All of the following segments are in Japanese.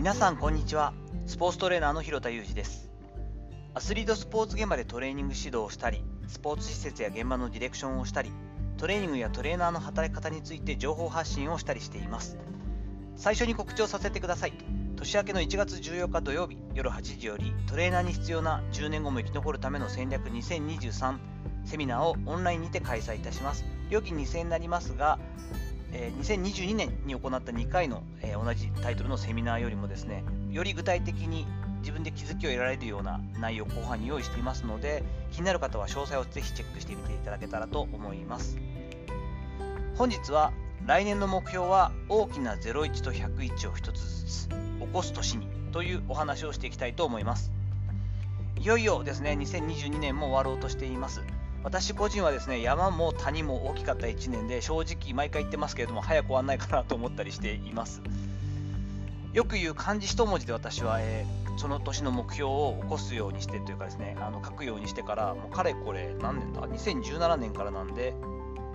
皆さんこんにちは。スポーツトレーナーの広田裕二です。アスリートスポーツ現場でトレーニング指導をしたりスポーツ施設や現場のディレクションをしたりトレーニングやトレーナーの働き方について情報発信をしたりしています。最初に告知をさせてください。年明けの1月14日土曜日夜8時よりトレーナーに必要な10年後も生き残るための戦略2023セミナーをオンラインにて開催いたします。料金2000円になりますがえ2022年に行った2回の、え同じタイトルのセミナーよりもですねより具体的に自分で気づきを得られるような内容を後半に用意していますので気になる方は詳細をぜひチェックしてみていただけたらと思います。本日は来年の目標は大きな01と101を1つずつ起こす年にというお話をしていきたいと思います。いよいよですね2022年も終わろうとしています。私個人はですね山も谷も大きかった1年で正直毎回言ってますけれども早く終わんないかなと思ったりしています。よく言う漢字一文字で私は、えー、その年の目標を起こすようにしてというかですねあの書くようにしてからもうかれこれ何年だ？2017年からなんで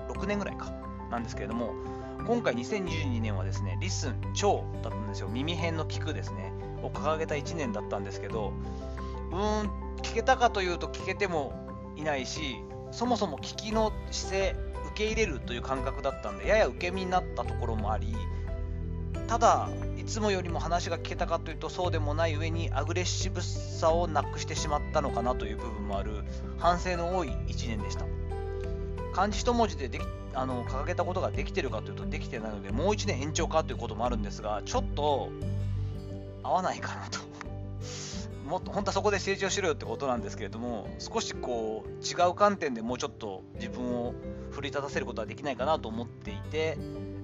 6年ぐらいか。なんですけれども今回2022年はですねリスン超だったんですよ。耳辺の聞くですね。を掲げた1年だったんですけどうーん聞けたかというと聞けてもいないしそもそも聞きの姿勢受け入れるという感覚だったんでやや受け身になったところもありただいつもよりも話が聞けたかというとそうでもない上にアグレッシブさをなくしてしまったのかなという部分もある反省の多い1年でした。漢字一文字でできあの掲げたことができてるかというとできてないのでもう1年延長かということもあるんですがちょっと合わないかなと。もっと本当はそこで成長しろよってことなんですけれども少しこう違う観点でもうちょっと自分を奮い立たせることはできないかなと思っていて、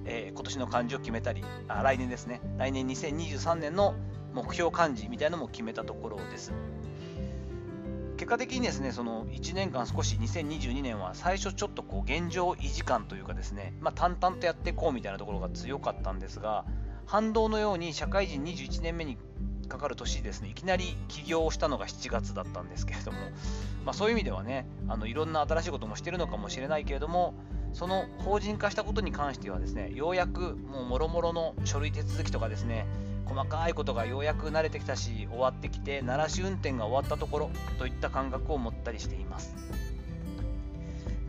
えー、今年の漢字を決めたりあ来年ですね。来年2023年の目標漢字みたいなのも決めたところです。結果的にですねその1年間少し2022年は最初ちょっとこう現状維持感というかですね、まあ、淡々とやっていこうみたいなところが強かったんですが反動のように社会人21年目にかかる年ですね、いきなり起業をしたのが7月だったんですけれども、まあ、そういう意味ではね、あのいろんな新しいこともしてるのかもしれないけれども、その法人化したことに関してはですね、ようやくもうもろもろの書類手続きとかですね、細かいことがようやく慣れてきたし、終わってきて、鳴らし運転が終わったところといった感覚を持ったりしています。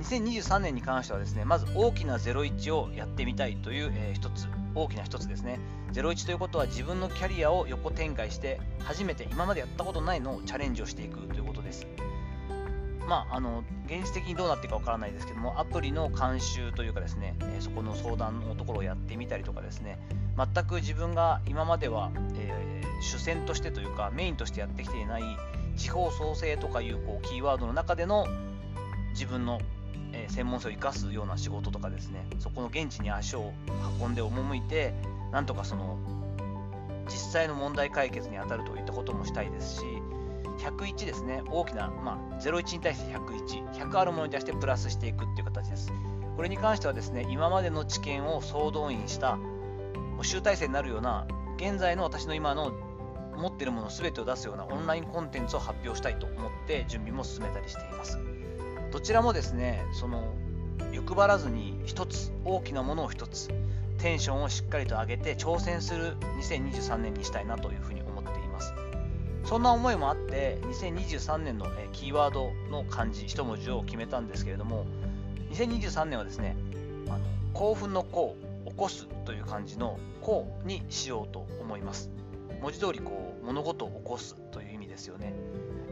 2023年に関してはですね、まず大きな01をやってみたいという、えー、つ、大きな一つですね。01ということは自分のキャリアを横展開して初めて今までやったことないのをチャレンジをしていくということです。まあ、あの現実的にどうなっていくかわからないですけどもアプリの監修というかですね、えそこの相談のところをやってみたりとかですね全く自分が今までは、えー、主戦としてというかメインとしてやってきていない地方創生とかいうこうキーワードの中での自分のえ専門性を生かすような仕事とかですねそこの現地に足を運んで赴いてなんとかその実際の問題解決に当たるといったこともしたいですし101ですね大きな、まあ、01に対して101100あるものに対してプラスしていくっていう形です。これに関してはですね今までの知見を総動員した集大成になるような現在の私の今の持っているもの全てを出すようなオンラインコンテンツを発表したいと思って準備も進めたりしています。どちらもですねその欲張らずに一つ大きなものを一つテンションをしっかりと上げて挑戦する2023年にしたいなというふうに思っています。そんな思いもあって2023年のキーワードの漢字一文字を決めたんですけれども2023年はですねあの興奮の興起こすという漢字の興にしようと思います。文字通りこう物事を起こすという意味ですよね。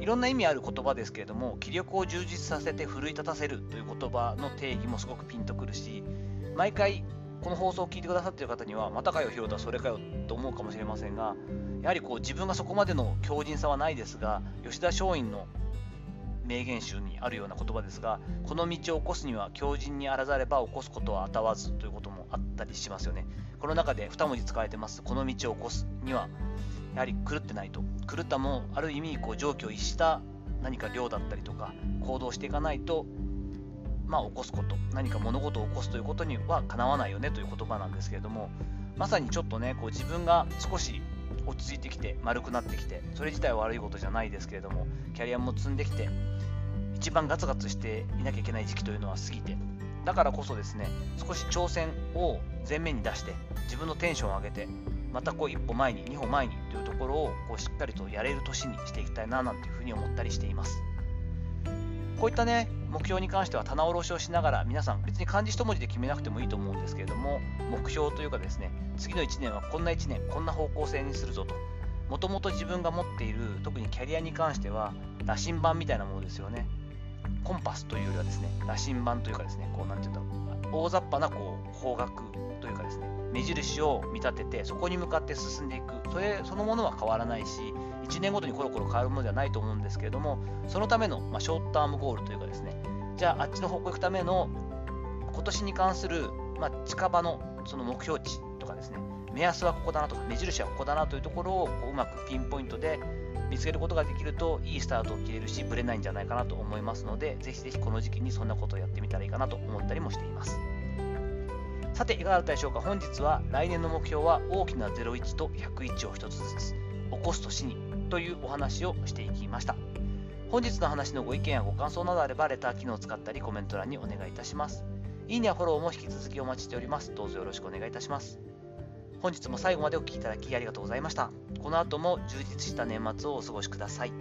いろんな意味ある言葉ですけれども気力を充実させて奮い立たせるという言葉の定義もすごくピンとくるし毎回この放送を聞いてくださっている方にはまたかよ広田それかよと思うかもしれませんがやはりこう自分がそこまでの強靭さはないですが吉田松陰の名言集にあるような言葉ですがこの道を起こすには強靭にあらざれば起こすことは当わずということもあったりしますよね。この中で2文字使われてます。この道を起こすにはやはり狂ってないと。狂ったもある意味こう状況を逸した何か量だったりとか行動していかないとまあ起こすこと何か物事を起こすということにはかなわないよねという言葉なんですけれどもまさにちょっとねこう自分が少し落ち着いてきて丸くなってきてそれ自体は悪いことじゃないですけれどもキャリアも積んできて一番ガツガツしていなきゃいけない時期というのは過ぎてだからこそですね少し挑戦を前面に出して自分のテンションを上げてまたこう一歩前に2歩前にというところをこうしっかりとやれる年にしていきたいななんていうふうに思ったりしています。こういったね目標に関しては棚卸しをしながら皆さん別に漢字一文字で決めなくてもいいと思うんですけれども目標というかですね次の1年はこんな1年こんな方向性にするぞと。もともと自分が持っている特にキャリアに関しては羅針盤みたいなものですよね。コンパスというよりはですね羅針盤というかですねこうなんて言うんだろう。大雑把なこう方角というかですね目印を見立ててそこに向かって進んでいく。それそのものは変わらないし1年ごとにコロコロ変わるものではないと思うんですけれどもそのための、まあ、ショートタームゴールというかですねじゃああっちの方向行くための今年に関する、まあ、近場のその目標値とかですね目安はここだなとか目印はここだなというところをこううまくピンポイントで見つけることができるといいスタートを切れるしぶれないんじゃないかなと思いますのでぜひぜひこの時期にそんなことをやってみたらいいかなと思ったりもしています。さて、いかがだったでしょうか？本日は来年の目標は大きな01と101を1つずつ起こす年にというお話をしていきました。本日の話のご意見やご感想などあればレター機能を使ったりコメント欄にお願いいたします。いいねやフォローも引き続きお待ちしております。どうぞよろしくお願いいたします。本日も最後までお聴きいただきありがとうございました。この後も充実した年末をお過ごしください。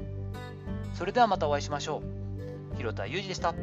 それではまたお会いしましょう。広田裕二でした。